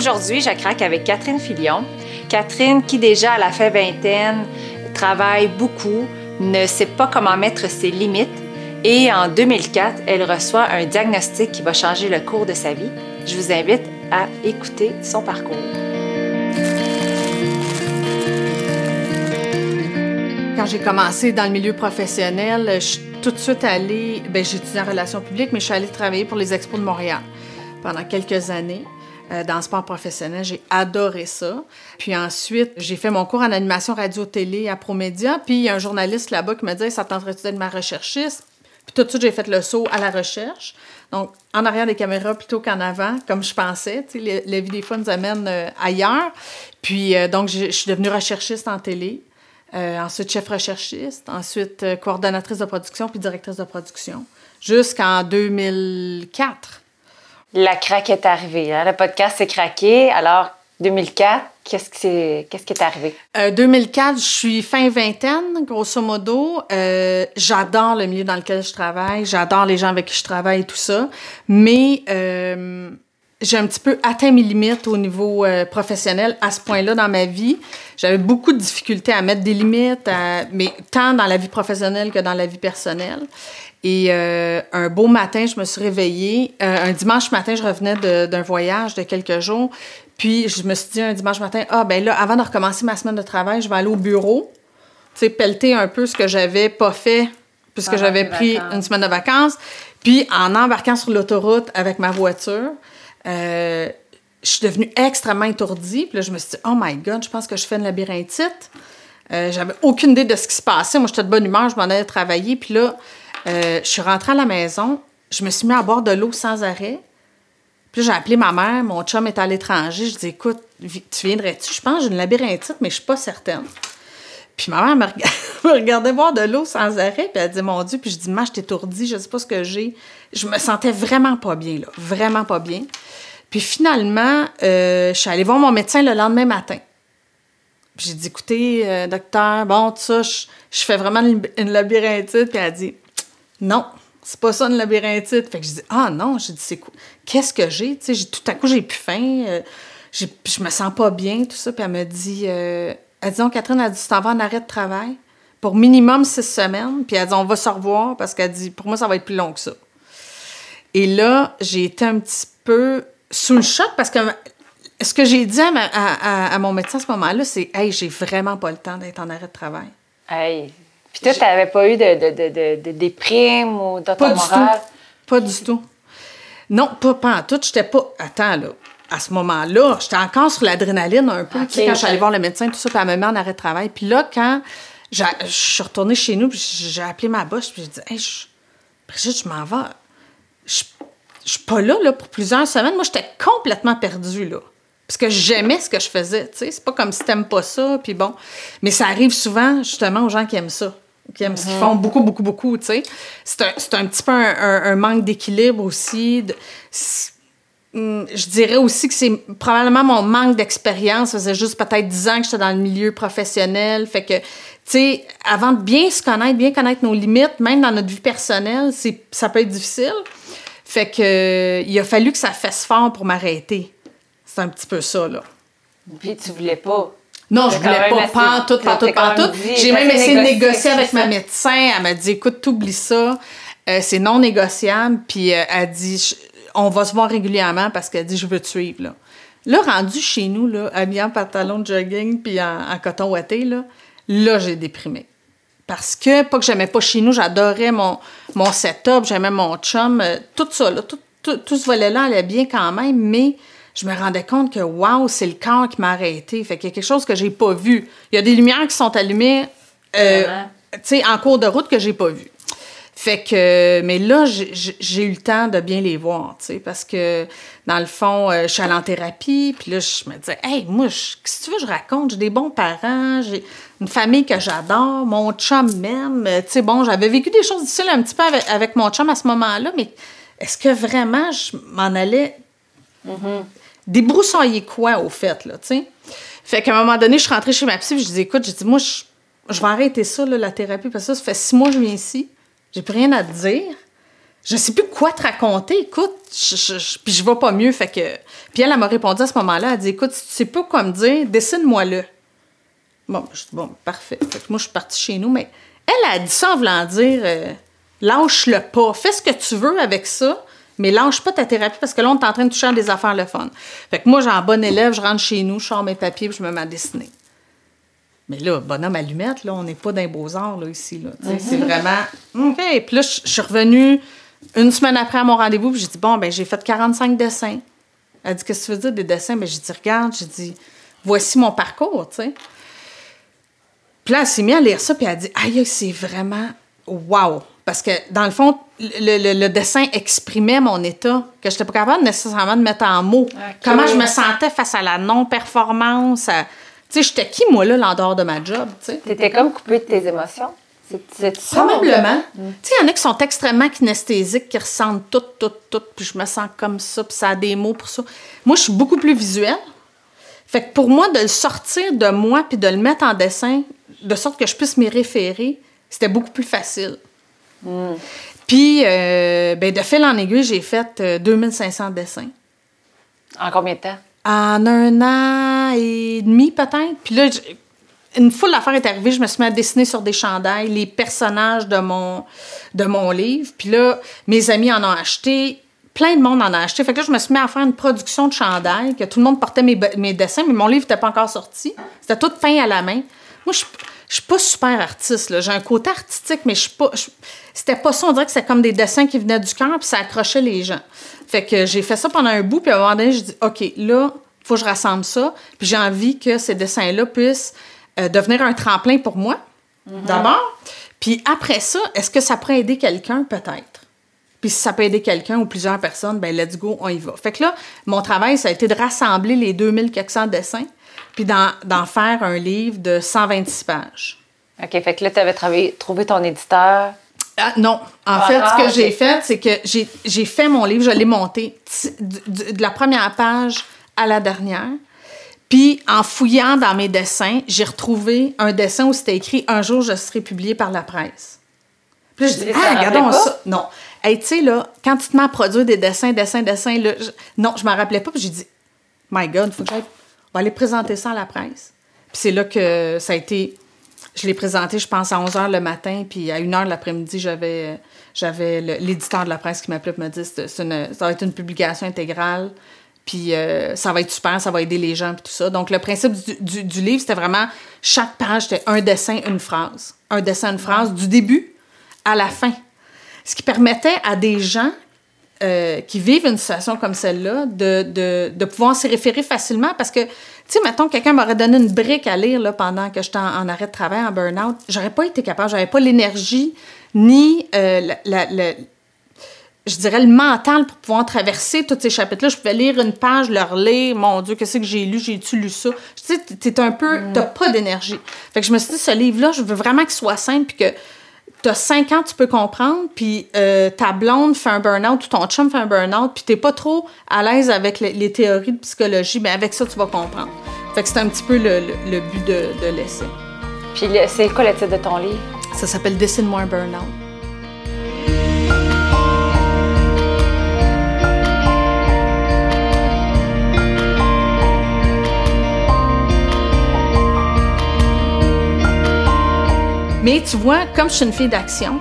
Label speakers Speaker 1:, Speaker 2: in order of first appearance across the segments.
Speaker 1: Aujourd'hui, je craque avec Catherine Filion. Catherine, qui déjà à la fin vingtaine, travaille beaucoup, ne sait pas comment mettre ses limites et en 2004, elle reçoit un diagnostic qui va changer le cours de sa vie. Je vous invite à écouter son parcours.
Speaker 2: Quand j'ai commencé dans le milieu professionnel, je suis tout de suite allée, ben, étudié en relations publiques, mais je suis allée travailler pour les Expos de Montréal pendant quelques années. Euh, dans le sport professionnel. J'ai adoré ça. Puis ensuite, j'ai fait mon cours en animation radio-télé à Promédia. Puis il y a un journaliste là-bas qui m'a dit Ça tenterait-tu d'être ma recherchiste? Puis tout de suite, j'ai fait le saut à la recherche. Donc, en arrière des caméras plutôt qu'en avant, comme je pensais. Vie des fois nous amène euh, ailleurs. Puis, euh, donc, je suis devenue recherchiste en télé. ensuite, chef recherchiste. Ensuite, coordonnatrice de production puis directrice de production. Jusqu'en 2004.
Speaker 1: La craque est arrivée. Hein? Le podcast s'est craqué. Alors, 2004, qu'est-ce qui est, qu'est-ce qui est arrivé?
Speaker 2: 2004, euh, je suis fin vingtaine, grosso modo. Euh, j'adore le milieu dans lequel je travaille. J'adore les gens avec qui je travaille et tout ça. Mais euh, j'ai un petit peu atteint mes limites au niveau professionnel à ce point-là dans ma vie. J'avais beaucoup de difficultés à mettre des limites, mais tant dans la vie professionnelle que dans la vie personnelle. Et euh, un beau matin, je me suis réveillée. Euh, un dimanche matin, je revenais d'un voyage de quelques jours. Puis je me suis dit un dimanche matin, ah ben là, avant de recommencer ma semaine de travail, je vais aller au bureau, tu sais, pelleter un peu ce que j'avais pas fait puisque j'avais pris une semaine de vacances. Puis en embarquant sur l'autoroute avec ma voiture, euh, je suis devenue extrêmement étourdie. Puis là, je me suis dit, oh my God, je pense que je fais une labyrinthite. J'avais aucune idée de ce qui se passait. Moi, j'étais de bonne humeur, je m'en allais travailler. Puis là, euh, je suis rentrée à la maison, je me suis mis à boire de l'eau sans arrêt. Puis j'ai appelé ma mère, mon chum est à l'étranger. Je dis écoute, tu viendrais-tu? Je pense que j'ai une labyrinthite, mais je suis pas certaine. Puis ma mère me, regardait boire de l'eau sans arrêt, puis elle dit mon Dieu, puis je dis moi, je t'étourdis, je sais pas ce que j'ai. Je me sentais vraiment pas bien, là, vraiment pas bien. Puis finalement, euh, je suis allée voir mon médecin le lendemain matin. J'ai dit écoutez, euh, docteur, bon, tout ça, je, je fais vraiment une labyrinthite. Puis elle a dit non, c'est pas ça une labyrinthite. Fait que je dis, ah non, j'ai dit, c'est quoi? Qu'est-ce que j'ai? Tu sais, tout à coup, j'ai plus faim, euh, je me sens pas bien, tout ça. Puis elle me dit, euh, elle dit, non, Catherine, elle dit, tu t'en vas en arrêt de travail pour minimum six semaines. Puis elle dit, on va se revoir parce qu'elle dit, pour moi, ça va être plus long que ça. Et là, j'ai été un petit peu sous le choc parce que ce que j'ai dit à, mon médecin à ce moment-là, c'est, hey, j'ai vraiment pas le temps d'être en arrêt de travail.
Speaker 1: Hey, puis toi, tu n'avais pas eu de, de, de, de déprime ou
Speaker 2: Pas du tout. Pas du tout. Non, pas, pas en tout. J'étais pas. Attends, là. À ce moment-là, j'étais encore sur l'adrénaline un peu. tu sais, quand je suis allée voir le médecin, tout ça, puis elle me met en arrêt de travail. Puis là, quand je suis retournée chez nous, puis j'ai appelé ma bosse, puis j'ai dit, hey, je, Brigitte, je m'en vais. Je, je suis pas là, là pour plusieurs semaines. Moi, j'étais complètement perdue, là. Parce que j'aimais ce que je faisais, tu sais. C'est pas comme si t'aimes pas ça, puis bon. Mais ça arrive souvent, justement, aux gens qui aiment ça qui aiment ce qu'ils font beaucoup, beaucoup, beaucoup, tu sais. C'est un, un, petit peu un, manque d'équilibre aussi. Je dirais aussi que c'est probablement mon manque d'expérience. Ça faisait juste peut-être 10 ans que j'étais dans le milieu professionnel. Fait que, tu sais, avant de bien se connaître, bien connaître nos limites, même dans notre vie personnelle, ça peut être difficile. Fait que, il a fallu que ça fasse fort pour m'arrêter. C'est un petit peu ça, là.
Speaker 1: Puis tu voulais pas
Speaker 2: non, je voulais pas, pas tout, pas tout, pas tout. J'ai même essayé de négocier avec ma médecin. Elle m'a dit, écoute, t'oublies ça. Euh, c'est non négociable. Puis euh, elle dit, on va se voir régulièrement parce qu'elle dit, je veux te suivre. Là, là rendu chez nous, là, habillé en pantalon de jogging puis en, coton ouaté, là, là j'ai déprimé. Parce que, pas que j'aimais pas chez nous, j'adorais mon, mon setup, j'aimais mon chum, euh, tout ça, là, tout, tout, tout ce volet-là allait bien quand même, mais je me rendais compte que, waouh, c'est le corps qui m'a arrêté. Fait qu'il y a quelque chose que j'ai pas vu. Il y a des lumières qui sont allumées euh, en cours de route que j'ai pas vu. Fait que, mais là, j'ai eu le temps de bien les voir, tu sais, parce que, dans le fond, euh, je suis allée en thérapie, puis là, je me disais, hey, moi, qu'est-ce que tu veux, je raconte, j'ai des bons parents, j'ai une famille que j'adore, mon chum m'aime, tu sais, bon, j'avais vécu des choses difficiles un petit peu avec, mon chum à ce moment-là, mais est-ce que vraiment je m'en allais mm-hmm. débroussailler quoi, au fait, là, tu sais? Fait qu'à un moment donné, je suis rentrée chez ma psy, je dis, écoute, j'ai dit, moi, je, vais arrêter ça, là, la thérapie, parce que ça, ça fait six mois que je viens ici, j'ai plus rien à te dire. je sais plus quoi te raconter. Écoute, je, je, puis je vais pas mieux. Fait que. Puis elle, elle m'a répondu à ce moment-là. Elle dit Écoute, si tu sais pas quoi me dire, dessine-moi-le. Bon, je dis Bon, parfait. Fait que moi, je suis partie chez nous, mais elle a dit ça en voulant dire euh, Lâche-le pas. Fais ce que tu veux avec ça, mais lâche pas ta thérapie parce que là, on est en train de toucher à des affaires le fun. Fait que moi, j'ai un bon élève, je rentre chez nous, je sors mes papiers, puis je me mets à dessiner. Mais là, bonhomme allumette, là, on n'est pas les beaux-arts, là, ici. Là, C'est vraiment. OK. Puis là, je suis revenue une semaine après à mon rendez-vous, puis j'ai dit, bon, ben j'ai fait 45 dessins. Elle dit, qu'est-ce que tu veux dire des dessins? Ben, j'ai dit, regarde, j'ai dit, voici mon parcours, tu sais. Puis là, elle s'est mise à lire ça, puis elle a dit, aïe, c'est vraiment wow. Parce que, dans le fond, le, le- le dessin exprimait mon état, que je n'étais pas capable nécessairement de mettre en mots. Comment je me sentais face à la non-performance. à- sais, j'étais qui, moi, là, en dehors de ma job, tu sais?
Speaker 1: T'étais comme coupée de tes émotions. C'est?
Speaker 2: Probablement. Tu sais, il y en a qui sont extrêmement kinesthésiques, qui ressentent tout, tout, tout, puis je me sens comme ça, puis ça a des mots pour ça. Moi, je suis beaucoup plus visuelle. Fait que pour moi, de le sortir de moi puis de le mettre en dessin, de sorte que je puisse m'y référer, c'était beaucoup plus facile. Puis, euh, ben, de fil en aiguille, j'ai fait euh, 2500 dessins.
Speaker 1: En combien de temps?
Speaker 2: En un an et demi, peut-être. Puis là, une foule d'affaires est arrivée. Je me suis mis à dessiner sur des chandails les personnages de mon, de mon livre. Puis là, mes amis en ont acheté. Plein de monde en a acheté. Fait que là, je me suis mis à faire une production de chandails, que tout le monde portait mes, mes dessins, mais mon livre n'était pas encore sorti. C'était tout peint à la main. Moi, je je suis pas super artiste. J'ai un côté artistique, mais je suis pas. C'était pas ça. On dirait que c'était comme des dessins qui venaient du cœur, puis ça accrochait les gens. Fait que j'ai fait ça pendant un bout, puis à un moment donné, je dis OK, là, il faut que je rassemble ça. Puis j'ai envie que ces dessins-là puissent euh, devenir un tremplin pour moi, d'abord. Puis après ça, est-ce que ça pourrait aider quelqu'un? Peut-être. Puis si ça peut aider quelqu'un ou plusieurs personnes, ben let's go, on y va. Fait que là, mon travail, ça a été de rassembler les 2400 dessins, puis d'en, faire un livre de 126 pages.
Speaker 1: OK, fait que là, tu avais trouvé ton éditeur.
Speaker 2: Ah, non. En
Speaker 1: Ah,
Speaker 2: fait,
Speaker 1: ah,
Speaker 2: ce que
Speaker 1: ok.
Speaker 2: j'ai fait, c'est que j'ai, j'ai fait mon livre, je l'ai monté de la première page à la dernière. Puis, en fouillant dans mes dessins, j'ai retrouvé un dessin où c'était écrit Un jour, je serai publié par la presse. Puis là, je dis, ah, regardons ça. Non. Hey, tu sais, là, quand tu te mets à produire des dessins, dessins, dessins, là, je- non, je m'en rappelais pas. Puis j'ai dit, My God, faut que j'aille. On va aller présenter ça à la presse. Puis c'est là que ça a été. Je l'ai présenté, je pense, à 11 h le matin, puis à 1 h l'après-midi, j'avais, j'avais l'éditeur de la presse qui m'appelait et me dit ça va être une publication intégrale, puis euh, ça va être super, ça va aider les gens, puis tout ça. Donc, le principe du, du- du livre, c'était vraiment chaque page, c'était un dessin, une phrase. Un dessin, une phrase, du début à la fin. Ce qui permettait à des gens euh, qui vivent une situation comme celle-là de, de, de pouvoir s'y référer facilement parce que, tu sais, mettons, quelqu'un m'aurait donné une brique à lire là, pendant que j'étais en, en arrêt de travail, en burn-out. J'aurais pas été capable, j'avais pas l'énergie ni euh, la- la- la- je dirais, le mental pour pouvoir traverser tous ces chapitres-là. Je pouvais lire une page, le relire. Mon Dieu, qu'est-ce que j'ai lu? J'ai-tu lu ça? Tu sais, t'es un peu... T'as pas d'énergie. Fait que je me suis dit, ce livre-là, je veux vraiment qu'il soit simple puis que t'as 5 ans, tu peux comprendre, puis euh, ta blonde fait un burn-out ou ton chum fait un burn-out, puis t'es pas trop à l'aise avec les, les théories de psychologie, mais avec ça, tu vas comprendre. Fait que c'est un petit peu le, le- le but de, de l'essai.
Speaker 1: Puis c'est quoi le titre de ton livre?
Speaker 2: Ça s'appelle Dessine-moi un burn-out. Mais tu vois, comme je suis une fille d'action,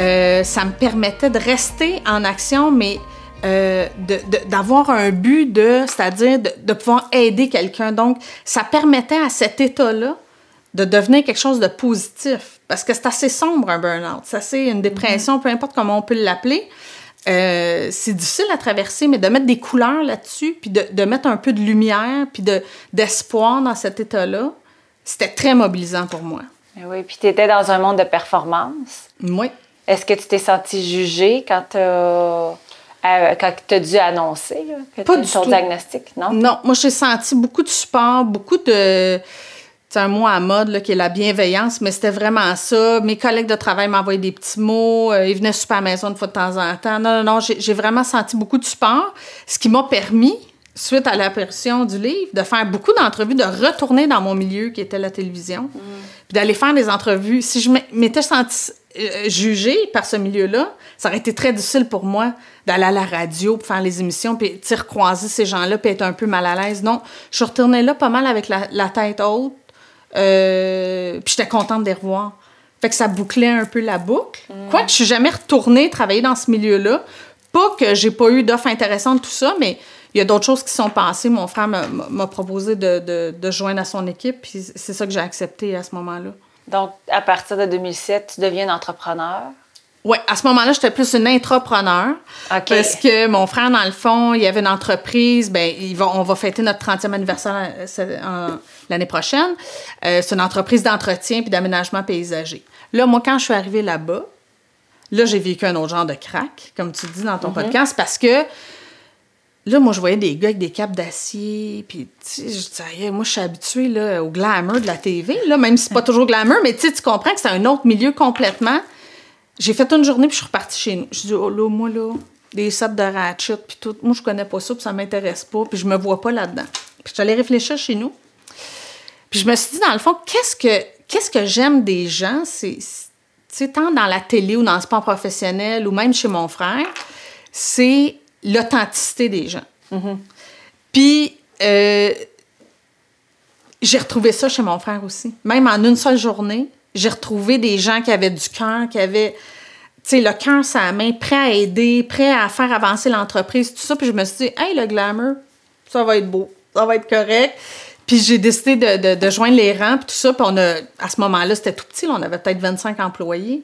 Speaker 2: euh, ça me permettait de rester en action, mais euh, de- de- d'avoir un but de, c'est-à-dire de, de pouvoir aider quelqu'un. Donc, ça permettait à cet état-là de devenir quelque chose de positif. Parce que c'est assez sombre, un burn-out. C'est assez une dépression, peu importe comment on peut l'appeler. Euh, c'est difficile à traverser, mais de mettre des couleurs là-dessus, puis de, de mettre un peu de lumière, puis de, d'espoir dans cet état-là, c'était très mobilisant pour moi.
Speaker 1: Eh Oui, puis tu étais dans un monde de performance.
Speaker 2: Oui.
Speaker 1: Est-ce que tu t'es sentie jugée quand tu as, quand t'as dû annoncer là, que
Speaker 2: Pas du
Speaker 1: ton
Speaker 2: tout.
Speaker 1: diagnostic, non?
Speaker 2: Non, moi, j'ai senti beaucoup de support, beaucoup de. C'est un mot à mode là, qui est la bienveillance, mais c'était vraiment ça. Mes collègues de travail m'envoyaient des petits mots. euh, ils venaient super à la maison une fois de temps en temps. Non, non, non, j'ai j'ai vraiment senti beaucoup de support, ce qui m'a permis, suite à l'apparition du livre, de faire beaucoup d'entrevues, de retourner dans mon milieu qui était la télévision, puis d'aller faire des entrevues. Si je m'étais sentie euh, jugée par ce milieu-là, ça aurait été très difficile pour moi d'aller à la radio pour faire les émissions, puis recroiser ces gens-là, puis être un peu mal à l'aise. Non, je suis retournée là pas mal avec la, tête haute, euh, puis j'étais contente de les revoir. Fait que ça bouclait un peu la boucle. Mm. Quoi que je suis jamais retournée travailler dans ce milieu-là. Pas que j'ai pas eu d'offres intéressantes, tout ça, mais il y a d'autres choses qui sont passées. Mon frère m'a proposé de, de, de, joindre à son équipe, puis c'est ça que j'ai accepté à ce moment-là.
Speaker 1: Donc, à partir de 2007, tu deviens entrepreneur?
Speaker 2: Oui, à ce moment-là, j'étais plus une intrapreneur. Parce que mon frère, dans le fond, il y avait une entreprise. Ben, on va fêter notre 30e anniversaire euh, l'année prochaine. Euh, c'est une entreprise d'entretien puis d'aménagement paysager. Là, moi, quand je suis arrivée là-bas, là, j'ai vécu un autre genre de crack, comme tu dis dans ton mm-hmm. podcast, parce que Là, moi, je voyais des gars avec des capes d'acier, puis, tu sais, je moi, je suis habituée là, au glamour de la TV, là, même si c'est pas toujours glamour, mais tu comprends que c'est un autre milieu complètement. J'ai fait une journée, puis je suis repartie chez nous. Je dis, oh là, moi, là, des sets de ratchet, puis tout, moi, je connais pas ça, puis ça m'intéresse pas, puis je me vois pas là-dedans. Puis je suis allée réfléchir chez nous. Puis je me suis dit, dans le fond, qu'est-ce que, qu'est-ce que j'aime des gens, c'est, tu tant dans la télé ou dans le sport professionnel, ou même chez mon frère, c'est l'authenticité des gens. Mm-hmm. Puis, euh, j'ai retrouvé ça chez mon frère aussi. Même en une seule journée, j'ai retrouvé des gens qui avaient du cœur, qui avaient, tu sais, le cœur sa main, prêt à aider, prêt à faire avancer l'entreprise, tout ça. Puis je me suis dit, hey, le glamour, ça va être beau, ça va être correct. Puis j'ai décidé de, de, joindre les rangs, puis tout ça. Puis on a, à ce moment-là, c'était tout petit, on avait peut-être 25 employés.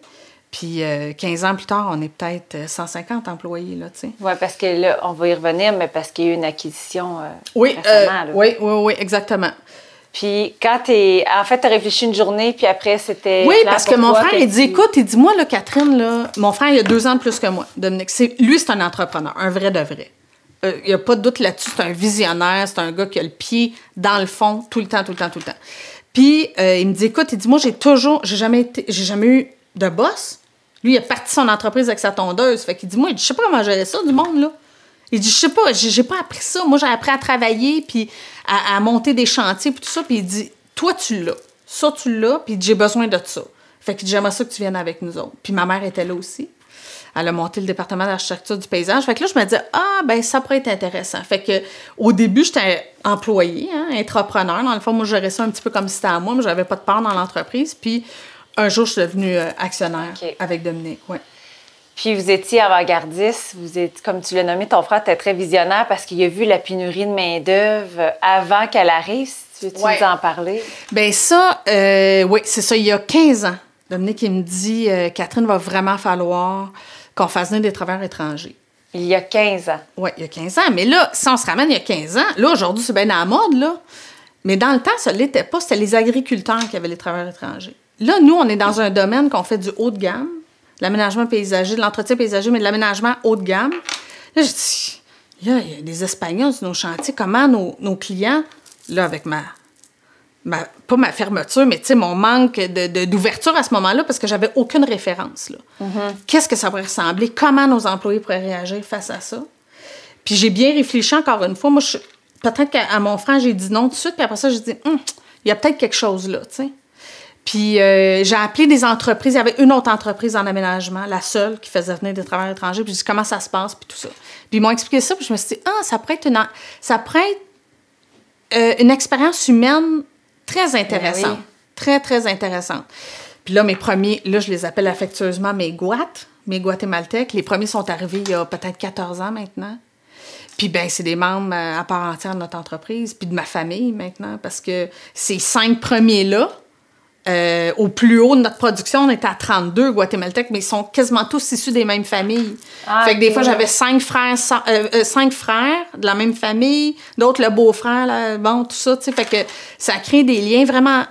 Speaker 2: Puis 15 euh, ans plus tard, on est peut-être 150 euh, employés, là, tu sais.
Speaker 1: Oui, parce que là, on va y revenir, mais parce qu'il y a eu une acquisition euh,
Speaker 2: oui, oui, oui, oui, exactement.
Speaker 1: Puis quand tu es... En fait, tu as réfléchi une journée, puis après, c'était...
Speaker 2: Oui, parce que mon frère, il dit, écoute, il dit, moi, là, Catherine, là, mon frère, il a deux ans de plus que moi, Dominique. Lui, c'est un entrepreneur, un vrai de vrai. Il n'y a pas de doute là-dessus. C'est un visionnaire, c'est un gars qui a le pied dans le fond tout le temps, tout le temps, tout le temps. Puis il me dit, écoute, il dit, moi, j'ai toujours... J'ai jamais, été, j'ai jamais eu de boss. Lui, il a parti son entreprise avec sa tondeuse. Fait qu'il dit, moi, je sais pas comment gérer ça du monde, là. Il dit, je sais pas, j'ai pas appris ça. Moi, j'ai appris à travailler, puis à, monter des chantiers, puis tout ça. Puis il dit, toi, tu l'as. Ça, tu l'as, puis j'ai besoin de ça. Fait dit, j'aimerais ça que tu viennes avec nous autres. Puis ma mère était là aussi. Elle a monté le département d'architecture du paysage. Fait que là, je me disais, ah, ben ça pourrait être intéressant. Fait que au début, j'étais employée, hein, entrepreneur. Dans le fond, moi, je gérais ça un petit peu comme si c'était à moi, mais j'avais pas de part dans l'entreprise. Puis un jour, je suis devenue euh, actionnaire avec Dominique.
Speaker 1: Puis vous étiez avant-gardiste, vous êtes, comme tu l'as nommé, ton frère était très visionnaire parce qu'il a vu la pénurie de main-d'œuvre avant qu'elle arrive. Tu veux nous en parler?
Speaker 2: Bien, ça, euh, oui, c'est ça. Il y a 15 ans, Dominique, il me dit euh, Catherine, va vraiment falloir qu'on fasse venir des travailleurs étrangers.
Speaker 1: Il y a 15 ans.
Speaker 2: Oui, il y a 15 ans. Mais là, si on se ramène il y a 15 ans, là, aujourd'hui, c'est bien à la mode, là. Mais dans le temps, ça ne l'était pas. C'était les agriculteurs qui avaient les travailleurs étrangers. Là, nous, on est dans un domaine qu'on fait du haut de gamme, l'aménagement paysager, de l'entretien paysager, mais de l'aménagement haut de gamme. Là, je dis, là, il y a des Espagnols sur nos chantiers. Comment nos, clients, là, avec ma, ma, pas ma fermeture, mais tu sais, mon manque d'ouverture à ce moment-là, parce que j'avais aucune référence, là. Mm-hmm. Qu'est-ce que ça pourrait ressembler? Comment nos employés pourraient réagir face à ça? Puis j'ai bien réfléchi encore une fois. Moi, peut-être qu'à mon frère, j'ai dit non tout de suite, puis après ça, j'ai dit, hum, il y a peut-être quelque chose là, tu sais. Puis euh, j'ai appelé des entreprises. Il y avait une autre entreprise en aménagement, la seule, qui faisait venir des travailleurs étrangers. Puis j'ai dit comment ça se passe, puis tout ça. Puis ils m'ont expliqué ça, puis je me suis dit, ah, ça pourrait être une, ça euh, une expérience humaine très intéressante. Ben très, très intéressante. Puis là, mes premiers, là, je les appelle affectueusement mes guates, mes guatémaltèques. Les premiers sont arrivés il y a peut-être 14 ans maintenant. Puis ben c'est des membres euh, à part entière de notre entreprise, puis de ma famille maintenant, parce que ces cinq premiers-là, euh, au plus haut de notre production, on était à 32 Guatémaltèques, mais ils sont quasiment tous issus des mêmes familles. Ah, fait que des fois, j'avais cinq frères, euh, euh, cinq frères de la même famille, d'autres le beau-frère, bon, tout ça, tu sais. Fait que ça crée des liens vraiment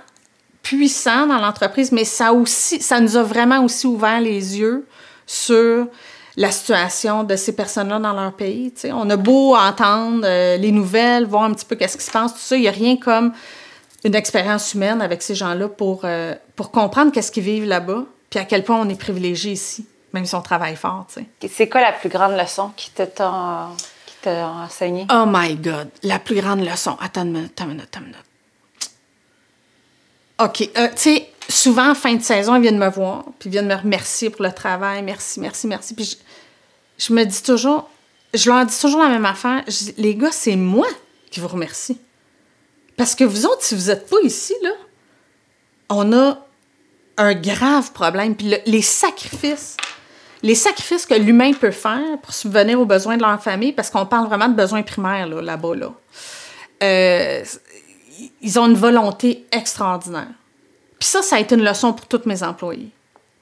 Speaker 2: puissants dans l'entreprise, mais ça aussi, ça nous a vraiment aussi ouvert les yeux sur la situation de ces personnes-là dans leur pays. Tu sais. On a beau entendre les nouvelles, voir un petit peu qu'est-ce qui se passe, tout ça, il n'y a rien comme une expérience humaine avec ces gens-là pour, euh, pour comprendre qu'est-ce qu'ils vivent là-bas, puis à quel point on est privilégié ici, même si on travaille fort.
Speaker 1: C'est quoi la plus grande leçon qui t'a enseigné?
Speaker 2: Oh my God, la plus grande leçon. Attends une minute, attends une minute, attends une minute. OK. Euh, tu sais, souvent, en fin de saison, ils viennent me voir, puis ils viennent me remercier pour le travail. Merci, merci, merci. Puis je, je me dis toujours, je leur dis toujours la même affaire. Je dis, les gars, c'est moi qui vous remercie. Parce que vous autres, si vous n'êtes pas ici, là, on a un grave problème. Puis le- les sacrifices, les sacrifices que l'humain peut faire pour subvenir aux besoins de leur famille, parce qu'on parle vraiment de besoins primaires là, là-bas, là. Euh, ils ont une volonté extraordinaire. Puis ça, ça a été une leçon pour tous mes employés,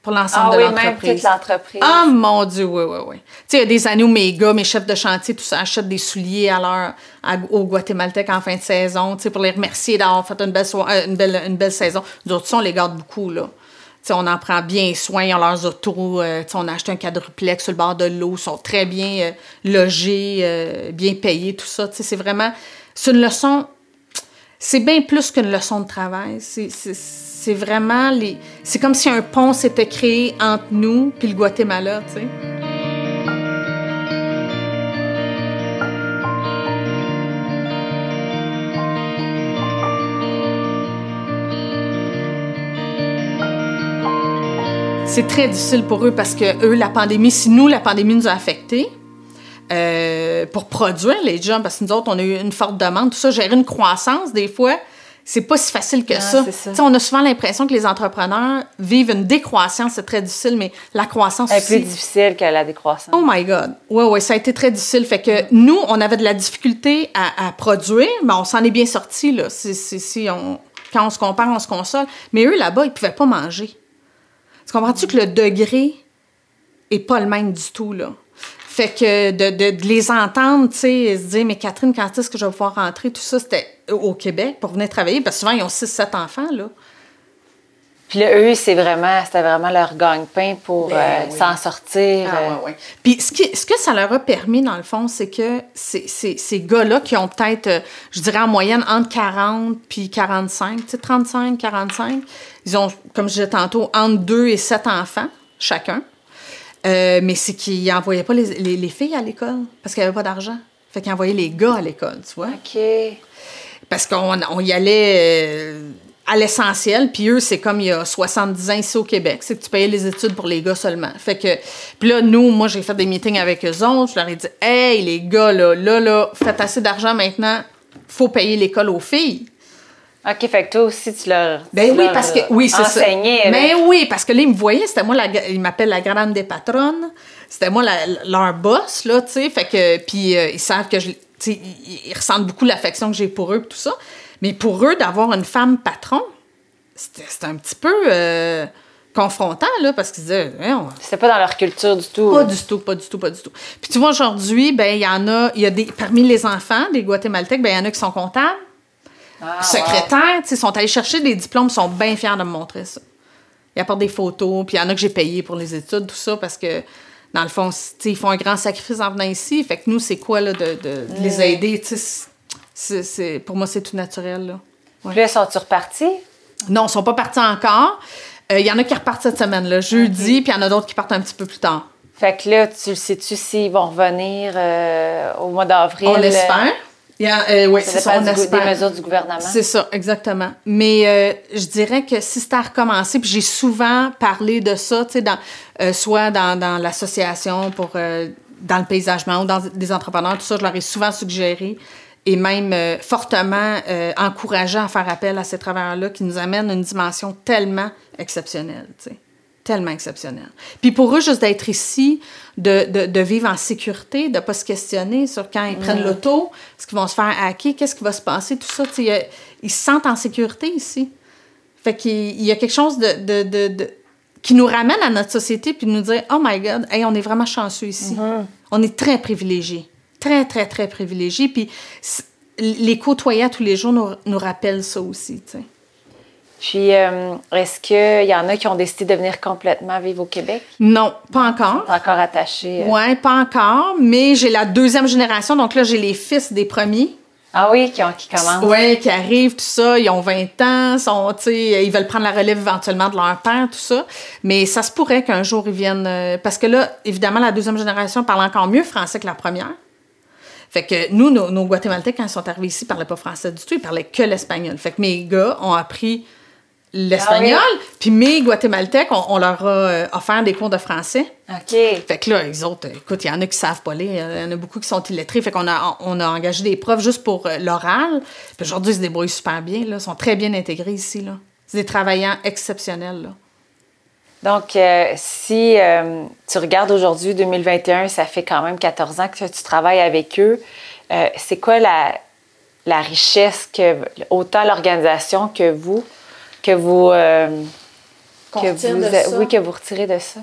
Speaker 2: pour l'ensemble
Speaker 1: Ah
Speaker 2: de
Speaker 1: oui, même
Speaker 2: l'entreprise.
Speaker 1: toute l'entreprise.
Speaker 2: Ah mon Dieu, oui, oui, oui. Tu sais, il y a des années où mes gars, mes chefs de chantier, tout ça, achètent des souliers à leur, à- au Guatémaltèque en fin de saison, tu sais, pour les remercier d'avoir fait une belle, euh, une belle, une belle saison. Nous autres, ça, on les garde beaucoup, là. Tu sais, on en prend bien soin, ont leurs autos, euh, tu sais, on a acheté un quadruplex sur le bord de l'eau, ils sont très bien euh, logés, euh, bien payés, tout ça. Tu sais, c'est vraiment, c'est une leçon, c'est bien plus qu'une leçon de travail. C'est- C'est vraiment les. C'est comme si un pont s'était créé entre nous puis le Guatemala, tu sais. C'est très difficile pour eux parce que eux, la pandémie, si nous, la pandémie nous a affectés, euh, pour produire les jobs, parce que nous autres, on a eu une forte demande, tout ça, gérer une croissance, des fois, c'est pas si facile que
Speaker 1: Ah,
Speaker 2: ça.
Speaker 1: c'est ça.
Speaker 2: On a souvent l'impression que les entrepreneurs vivent une décroissance, c'est très difficile, mais la croissance
Speaker 1: Elle est plus difficile que la décroissance.
Speaker 2: Oh my God. Ouais, ouais, ça a été très difficile. Fait que nous, on avait de la difficulté à, à produire, mais on s'en est bien sorti là. Si, si, si on, quand on se compare, on se console. Mais eux, là-bas, ils pouvaient pas manger. Tu comprends-tu que le degré est pas le même du tout, là? Fait que de, de- de les entendre, tu sais, se dire, mais Catherine, quand est-ce que je vais pouvoir rentrer? Tout ça, c'était au Québec pour venir travailler, parce que souvent, ils ont 6-7 enfants, là.
Speaker 1: Puis là, eux, c'est vraiment, c'était vraiment leur gagne-pain pour
Speaker 2: Ben
Speaker 1: euh,
Speaker 2: oui.
Speaker 1: s'en sortir.
Speaker 2: Ah,
Speaker 1: euh.
Speaker 2: Puis ce, qui- ce que ça leur a permis, dans le fond, c'est que ces, ces, ces gars-là qui ont peut-être, euh, je dirais en moyenne, entre 40 puis 45, tu sais, 35, 45, ils ont, comme je disais tantôt, entre 2 et 7 enfants chacun. Euh, mais c'est qu'ils n'envoyaient pas les, les- les filles à l'école parce qu'il n'y avait pas d'argent. Fait qu'ils envoyaient les gars à l'école, tu vois.
Speaker 1: OK.
Speaker 2: Parce qu'on on y allait euh, à l'essentiel, puis eux, c'est comme il y a 70 ans ici au Québec, c'est que tu payais les études pour les gars seulement. Fait que, puis là, nous, moi, j'ai fait des meetings avec eux autres, je leur ai dit, hey, les gars, là, là, là, faites assez d'argent maintenant, faut payer l'école aux filles.
Speaker 1: OK, fait que toi aussi, tu leur.
Speaker 2: Ben
Speaker 1: tu
Speaker 2: oui,
Speaker 1: leur
Speaker 2: parce que, oui, c'est ça.
Speaker 1: enseignais avec-
Speaker 2: Mais oui, parce que là, ils me voyaient, c'était moi, la, ils m'appellent la grande des patronnes, c'était moi la- leur boss, là, tu sais, fait que, puis euh, ils savent que je, tu sais, ils, ils ressentent beaucoup l'affection que j'ai pour eux, tout ça. Mais pour eux, d'avoir une femme patron, c'était un petit peu euh, confrontant, là, parce qu'ils disaient, Voyons,
Speaker 1: C'était pas dans leur culture du tout.
Speaker 2: pas du tout, pas du tout, pas du tout. Puis tu vois, aujourd'hui, ben, il y en a, il y a des, parmi les enfants des Guatémaltèques, ben, il y en a qui sont comptables,
Speaker 1: Ah,
Speaker 2: secrétaires, sais, sont allés chercher des diplômes, sont bien fiers de me montrer ça. Ils apportent des photos, puis il y en a que j'ai payé pour les études, tout ça, parce que, dans le fond, ils font un grand sacrifice en venant ici. Fait que nous, c'est quoi, là, de, de- de les
Speaker 1: Ouais.
Speaker 2: aider, c'est- pour moi, c'est tout naturel, là. Ouais.
Speaker 1: Puis là, sont-tu repartis?
Speaker 2: Non, ils sont pas partis encore. Euh, Il y en a qui repartent cette semaine, là, jeudi, puis il y en a d'autres qui partent un petit peu plus tard.
Speaker 1: Fait que là, tu le sais-tu s'ils vont revenir euh, au mois d'avril?
Speaker 2: On l'espère. Euh, oui, c'est ça,
Speaker 1: du- des mesures du gouvernement.
Speaker 2: C'est ça, exactement. Mais euh, je dirais que si c'était à recommencer, puis j'ai souvent parlé de ça, tu sais, dans, euh, soit dans, dans l'association pour dans le paysagement ou dans des entrepreneurs, tout ça, je leur ai souvent suggéré et même fortement encouragé à faire appel à ces travailleurs-là qui nous amènent une dimension tellement exceptionnelle, tu sais. Tellement exceptionnelle. Puis pour eux, juste d'être ici, de, de, de vivre en sécurité, de ne pas se questionner sur quand ils prennent l'auto, est-ce qu'ils vont se faire hacker, qu'est-ce qui va se passer, tout ça, ils se sentent en sécurité ici. Fait qu'il il y a quelque chose de, de, qui nous ramène à notre société puis nous dire Oh my God, hey, on est vraiment chanceux ici. On est très privilégiés. Très, très, très privilégiés. Puis les côtoyer tous les jours nous, nous rappellent ça aussi.
Speaker 1: Puis, euh, est-ce qu'il y en a qui ont décidé de venir complètement vivre au Québec?
Speaker 2: Non, pas encore.
Speaker 1: T'es encore attaché? euh?
Speaker 2: Ouais, pas encore. Mais j'ai la deuxième génération. Donc là, j'ai les fils des premiers.
Speaker 1: Ah oui, qui, ont- qui commencent?
Speaker 2: Ouais, qui arrivent, tout ça. Ils ont 20 ans, sont, sais, ils veulent prendre la relève éventuellement de leur père, tout ça. Mais ça se pourrait qu'un jour ils viennent. euh, parce que là, évidemment, la deuxième génération parle encore mieux français que la première. Fait que nous, nos, nos Guatémaltèques, quand ils sont arrivés ici, ils parlaient pas français du tout, ils parlaient que l'espagnol. Fait que mes gars ont appris l'espagnol. Puis mes Guatémaltèques, on, on leur a euh, offert des cours de français.
Speaker 1: OK.
Speaker 2: Fait que là, les autres, euh, écoute, il y en a qui savent pas lire, il y en a beaucoup qui sont illettrés. Fait qu'on a, on a engagé des profs juste pour euh, l'oral. Puis aujourd'hui, ils se débrouillent super bien, là. Ils sont très bien intégrés ici, là. C'est des travaillants exceptionnels, là.
Speaker 1: Donc, euh, si euh, tu regardes aujourd'hui, 2021, ça fait quand même 14 ans que tu travailles avec eux. Euh, c'est quoi la, la richesse que, autant l'organisation que vous, que vous, euh, que vous,
Speaker 2: de ça?
Speaker 1: oui, que vous retirez de ça?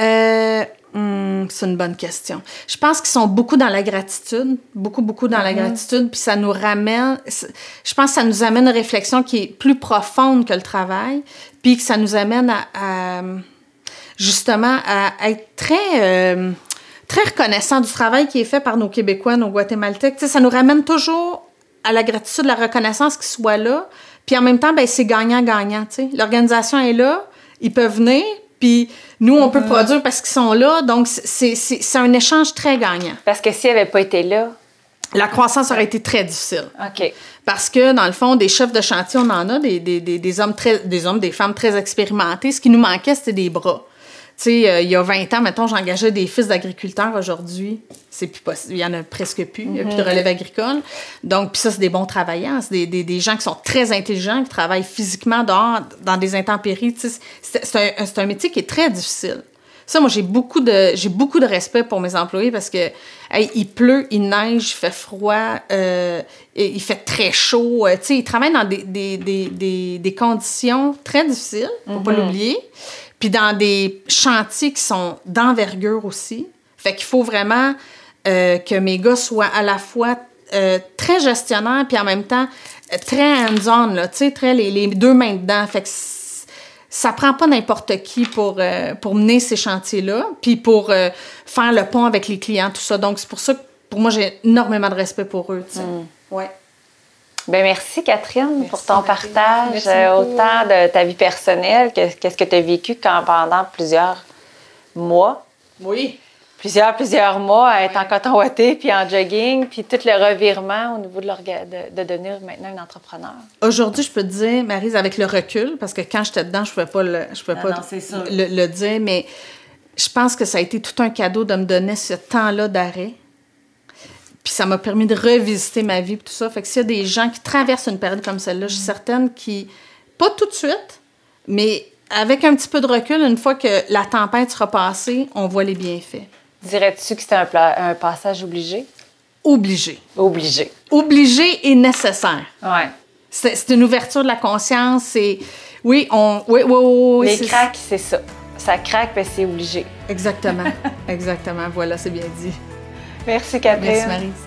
Speaker 2: Euh, hmm, c'est une bonne question. Je pense qu'ils sont beaucoup dans la gratitude, beaucoup, beaucoup dans la gratitude, puis ça nous ramène, je pense que ça nous amène une réflexion qui est plus profonde que le travail, puis que ça nous amène à, à, justement à être très, euh, très reconnaissant du travail qui est fait par nos Québécois, nos Guatémaltèques. Tu sais, ça nous ramène toujours à la gratitude, la reconnaissance qu'ils soient là, puis en même temps, ben, c'est gagnant-gagnant. L'organisation est là, ils peuvent venir, puis nous, on peut produire parce qu'ils sont là, donc c'est un échange très gagnant.
Speaker 1: Parce que s'ils n'avaient pas été là,
Speaker 2: La croissance aurait été très difficile.
Speaker 1: OK.
Speaker 2: Parce que, dans le fond, des chefs de chantier, on en a, des, des, des, des hommes, très, des hommes, des femmes très expérimentés. Ce qui nous manquait, c'était des bras. Sais, euh, il y a 20 ans, mettons, j'engageais des fils d'agriculteurs. Aujourd'hui, c'est plus possible. Il y en a presque plus. Il n'y a plus de relève agricole. Donc, puis ça, c'est des bons travailleurs. C'est des, des, des gens qui sont très intelligents, qui travaillent physiquement dehors, dans des intempéries. C'est un, un métier qui est très difficile. Ça, moi, j'ai beaucoup de j'ai beaucoup de respect pour mes employés parce que hey, il pleut, il neige, il fait froid, euh, et il fait très chaud. Euh, tu sais, ils travaillent dans des, des, des, des, des conditions très difficiles, faut pas l'oublier. Puis dans des chantiers qui sont d'envergure aussi. Fait qu'il faut vraiment euh, que mes gars soient à la fois euh, très gestionnaires puis en même temps euh, très hands-on, là, tu sais, très les, les deux mains dedans. Fait que ça prend pas n'importe qui pour, euh, pour mener ces chantiers-là, puis pour faire le pont avec les clients, tout ça. Donc, c'est pour ça que pour moi, j'ai énormément de respect pour eux. tu sais. Ouais.
Speaker 1: Ben merci Catherine pour ton partage,
Speaker 2: Merci
Speaker 1: euh, autant de ta vie personnelle que qu'est-ce que tu as vécu quand, pendant plusieurs mois,
Speaker 2: Oui.
Speaker 1: plusieurs, plusieurs mois à être en coton ouaté, puis en jogging, puis tout le revirement au niveau de, de, de devenir maintenant une entrepreneur.
Speaker 2: Aujourd'hui, je peux te dire, Marise, avec le recul, parce que quand j'étais dedans, je ne pouvais pas, le, je pouvais
Speaker 1: Non,
Speaker 2: pas
Speaker 1: non,
Speaker 2: le dire, mais je pense que ça a été tout un cadeau de me donner ce temps-là d'arrêt. Puis ça m'a permis de revisiter ma vie et tout ça. Fait que s'il y a des gens qui traversent une période comme celle-là, je suis certaine qui, pas tout de suite, mais avec un petit peu de recul, une fois que la tempête sera passée, on voit les bienfaits.
Speaker 1: Dirais-tu que c'était un, passage obligé?
Speaker 2: Obligé.
Speaker 1: Obligé.
Speaker 2: Obligé et nécessaire.
Speaker 1: Ouais.
Speaker 2: C'est une ouverture de la conscience. C'est oui, on oui oui oui. oui,
Speaker 1: Les cracks, c'est ça. Ça craque, mais c'est obligé.
Speaker 2: Exactement, exactement. Voilà, c'est bien dit.
Speaker 1: Merci Catherine.
Speaker 2: Merci Marie.